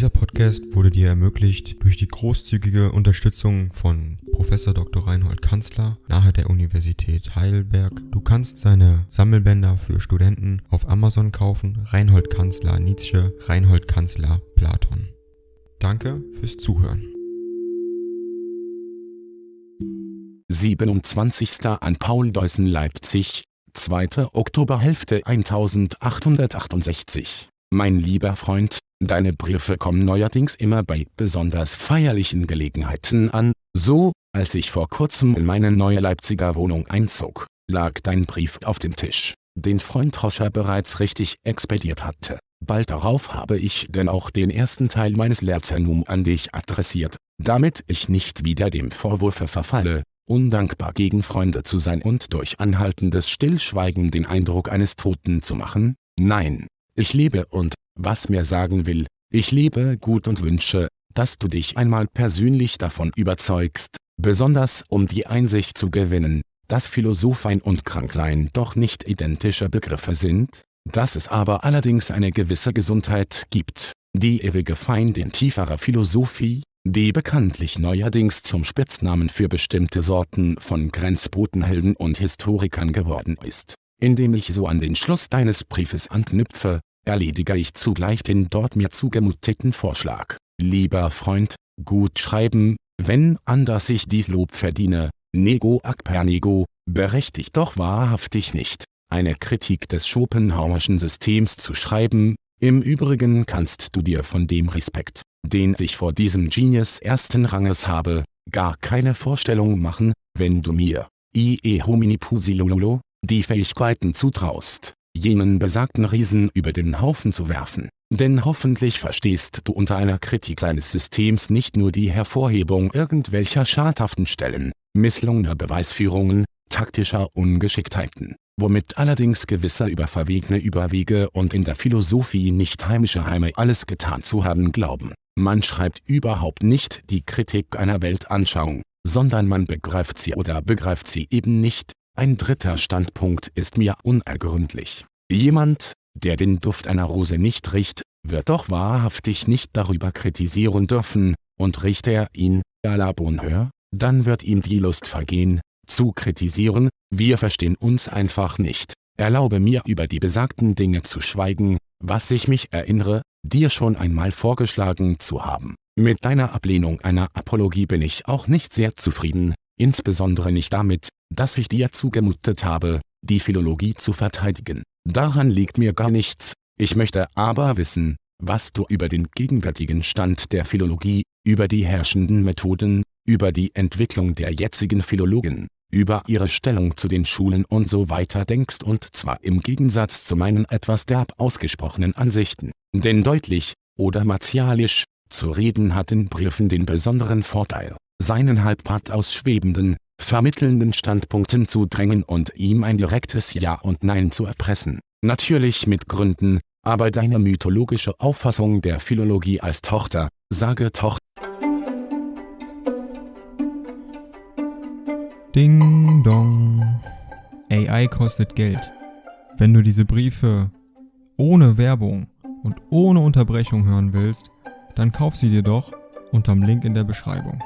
Dieser Podcast wurde dir ermöglicht durch die großzügige Unterstützung von Professor Dr. Reinhold Kanzler nahe der Universität Heidelberg. Du kannst seine Sammelbänder für Studenten auf Amazon kaufen. Reinhold Kanzler Nietzsche, Reinhold Kanzler Platon. Danke fürs Zuhören. 27. an Paul Deussen Leipzig, 2. Oktober Hälfte 1868 Mein lieber Freund, deine Briefe kommen neuerdings immer bei besonders feierlichen Gelegenheiten an, so, als ich vor kurzem in meine neue Leipziger Wohnung einzog, lag dein Brief auf dem Tisch, den Freund Roscher bereits richtig expediert hatte. Bald darauf habe ich denn auch den ersten Teil meines Lehrzenum an dich adressiert, damit ich nicht wieder dem Vorwurfe verfalle, undankbar gegen Freunde zu sein und durch anhaltendes Stillschweigen den Eindruck eines Toten zu machen? Nein, ich lebe und, was mir sagen will, ich lebe gut und wünsche, dass du dich einmal persönlich davon überzeugst, besonders um die Einsicht zu gewinnen, dass Philosophein und Kranksein doch nicht identische Begriffe sind, dass es aber allerdings eine gewisse Gesundheit gibt, die ewige Feindin tieferer Philosophie, die bekanntlich neuerdings zum Spitznamen für bestimmte Sorten von Grenzbotenhelden und Historikern geworden ist. Indem ich so an den Schluss deines Briefes anknüpfe, erledige ich zugleich den dort mir zugemuteten Vorschlag. Lieber Freund, gut schreiben, wenn anders ich dies Lob verdiene, nego ac per nego, berechtigt doch wahrhaftig nicht, eine Kritik des Schopenhauerschen Systems zu schreiben, im Übrigen kannst du dir von dem Respekt, den ich vor diesem Genius ersten Ranges habe, gar keine Vorstellung machen, wenn du mir, ie homini pusilolo, die Fähigkeiten zutraust, jenen besagten Riesen über den Haufen zu werfen. Denn hoffentlich verstehst du unter einer Kritik seines Systems nicht nur die Hervorhebung irgendwelcher schadhaften Stellen, misslungener Beweisführungen, taktischer Ungeschicktheiten, womit allerdings gewisser über verwegene Überwege und in der Philosophie nicht heimische Heime alles getan zu haben glauben. Man schreibt überhaupt nicht die Kritik einer Weltanschauung, sondern man begreift sie oder begreift sie eben nicht. Ein dritter Standpunkt ist mir unergründlich. Jemand, der den Duft einer Rose nicht riecht, wird doch wahrhaftig nicht darüber kritisieren dürfen, und riecht er ihn, à la bonheur, dann wird ihm die Lust vergehen, zu kritisieren, wir verstehen uns einfach nicht. Erlaube mir über die besagten Dinge zu schweigen, was ich mich erinnere, dir schon einmal vorgeschlagen zu haben. Mit deiner Ablehnung einer Apologie bin ich auch nicht sehr zufrieden, insbesondere nicht damit, dass ich dir zugemutet habe, die Philologie zu verteidigen. Daran liegt mir gar nichts, ich möchte aber wissen, was du über den gegenwärtigen Stand der Philologie, über die herrschenden Methoden, über die Entwicklung der jetzigen Philologen, über ihre Stellung zu den Schulen und so weiter denkst und zwar im Gegensatz zu meinen etwas derb ausgesprochenen Ansichten. Denn deutlich, oder martialisch, zu reden hat in Briefen den besonderen Vorteil, seinen Halbpart aus schwebenden, vermittelnden Standpunkten zu drängen und ihm ein direktes Ja und Nein zu erpressen. Natürlich mit Gründen, aber deine mythologische Auffassung der Philologie als Tochter, sage Tochter, Ding dong. AI kostet Geld. Wenn du diese Briefe ohne Werbung und ohne Unterbrechung hören willst, dann kauf sie dir doch unterm Link in der Beschreibung.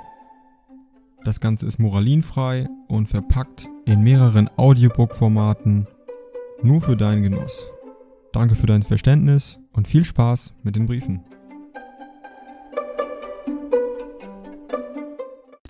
Das Ganze ist moralinfrei und verpackt in mehreren Audiobook-Formaten nur für deinen Genuss. Danke für dein Verständnis und viel Spaß mit den Briefen.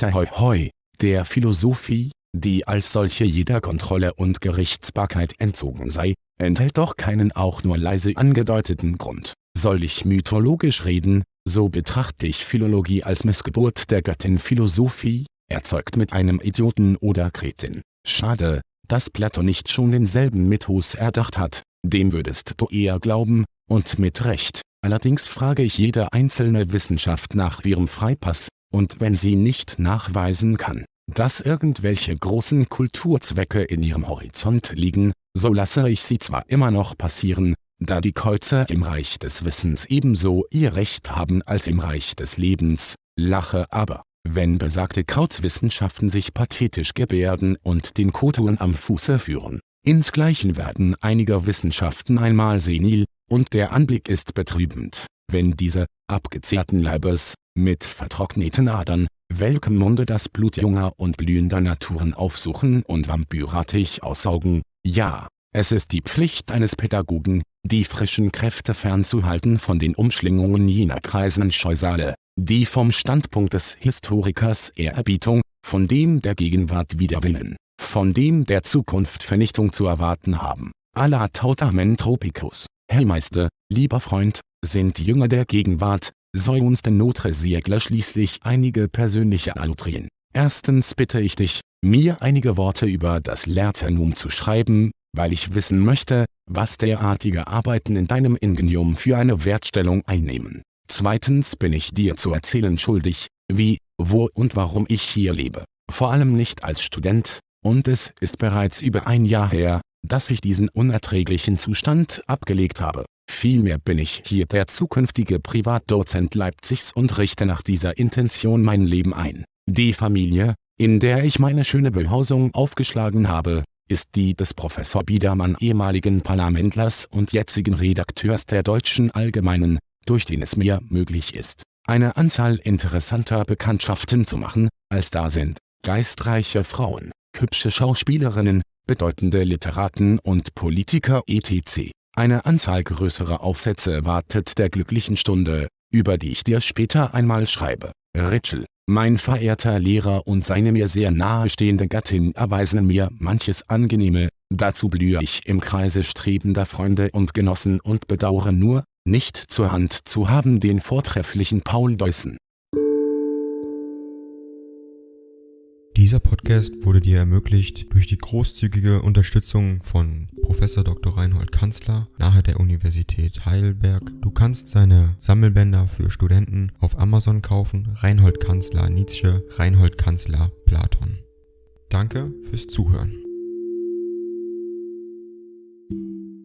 Hoi hoi der Philosophie, die als solche jeder Kontrolle und Gerichtsbarkeit entzogen sei, enthält doch keinen auch nur leise angedeuteten Grund. Soll ich mythologisch reden, so betrachte ich Philologie als Missgeburt der Göttin Philosophie, erzeugt mit einem Idioten oder Kretin. Schade, dass Plato nicht schon denselben Mythos erdacht hat, dem würdest du eher glauben, und mit Recht. Allerdings frage ich jede einzelne Wissenschaft nach ihrem Freipass, und wenn sie nicht nachweisen kann, dass irgendwelche großen Kulturzwecke in ihrem Horizont liegen, so lasse ich sie zwar immer noch passieren, da die Kreuzer im Reich des Wissens ebenso ihr Recht haben als im Reich des Lebens, lache aber, wenn besagte Krautwissenschaften sich pathetisch gebärden und den Koturen am Fuße führen. Insgleichen werden einige Wissenschaften einmal senil, und der Anblick ist betrübend. wenn diese, abgezehrten Leibes, mit vertrockneten Adern, welchem Munde das Blut junger und blühender Naturen aufsuchen und vampyrartig aussaugen, ja, es ist die Pflicht eines Pädagogen, die frischen Kräfte fernzuhalten von den Umschlingungen jener kreisenden Scheusale, die vom Standpunkt des Historikers Ehrerbietung, von dem der Gegenwart Widerwillen, von dem der Zukunft Vernichtung zu erwarten haben. Allah Tautamen Tropicus, Hellmeister, lieber Freund, sind Jünger der Gegenwart, sei uns denn Notre schließlich einige persönliche Allutrien. Erstens bitte ich dich, mir einige Worte über das Lehrternum zu schreiben, weil ich wissen möchte, was derartige Arbeiten in deinem Ingenium für eine Wertstellung einnehmen. Zweitens bin ich dir zu erzählen schuldig, wie, wo und warum ich hier lebe. Vor allem nicht als Student, und es ist bereits über ein Jahr her, dass ich diesen unerträglichen Zustand abgelegt habe. Vielmehr bin ich hier der zukünftige Privatdozent Leipzigs und richte nach dieser Intention mein Leben ein. Die Familie, in der ich meine schöne Behausung aufgeschlagen habe, ist die des Professor Biedermann ehemaligen Parlamentlers und jetzigen Redakteurs der Deutschen Allgemeinen, durch den es mir möglich ist, eine Anzahl interessanter Bekanntschaften zu machen, als da sind, geistreiche Frauen, hübsche Schauspielerinnen, bedeutende Literaten und Politiker etc. Eine Anzahl größerer Aufsätze wartet der glücklichen Stunde, über die ich dir später einmal schreibe. Ritschel, mein verehrter Lehrer und seine mir sehr nahestehende Gattin erweisen mir manches Angenehme, dazu blühe ich im Kreise strebender Freunde und Genossen und bedauere nur, nicht zur Hand zu haben den vortrefflichen Paul Deussen. Dieser Podcast wurde dir ermöglicht durch die großzügige Unterstützung von Professor Dr. Reinhold Kanzler nahe der Universität Heidelberg. Du kannst seine Sammelbänder für Studenten auf Amazon kaufen. Reinhold Kanzler Nietzsche, Reinhold Kanzler Platon. Danke fürs Zuhören.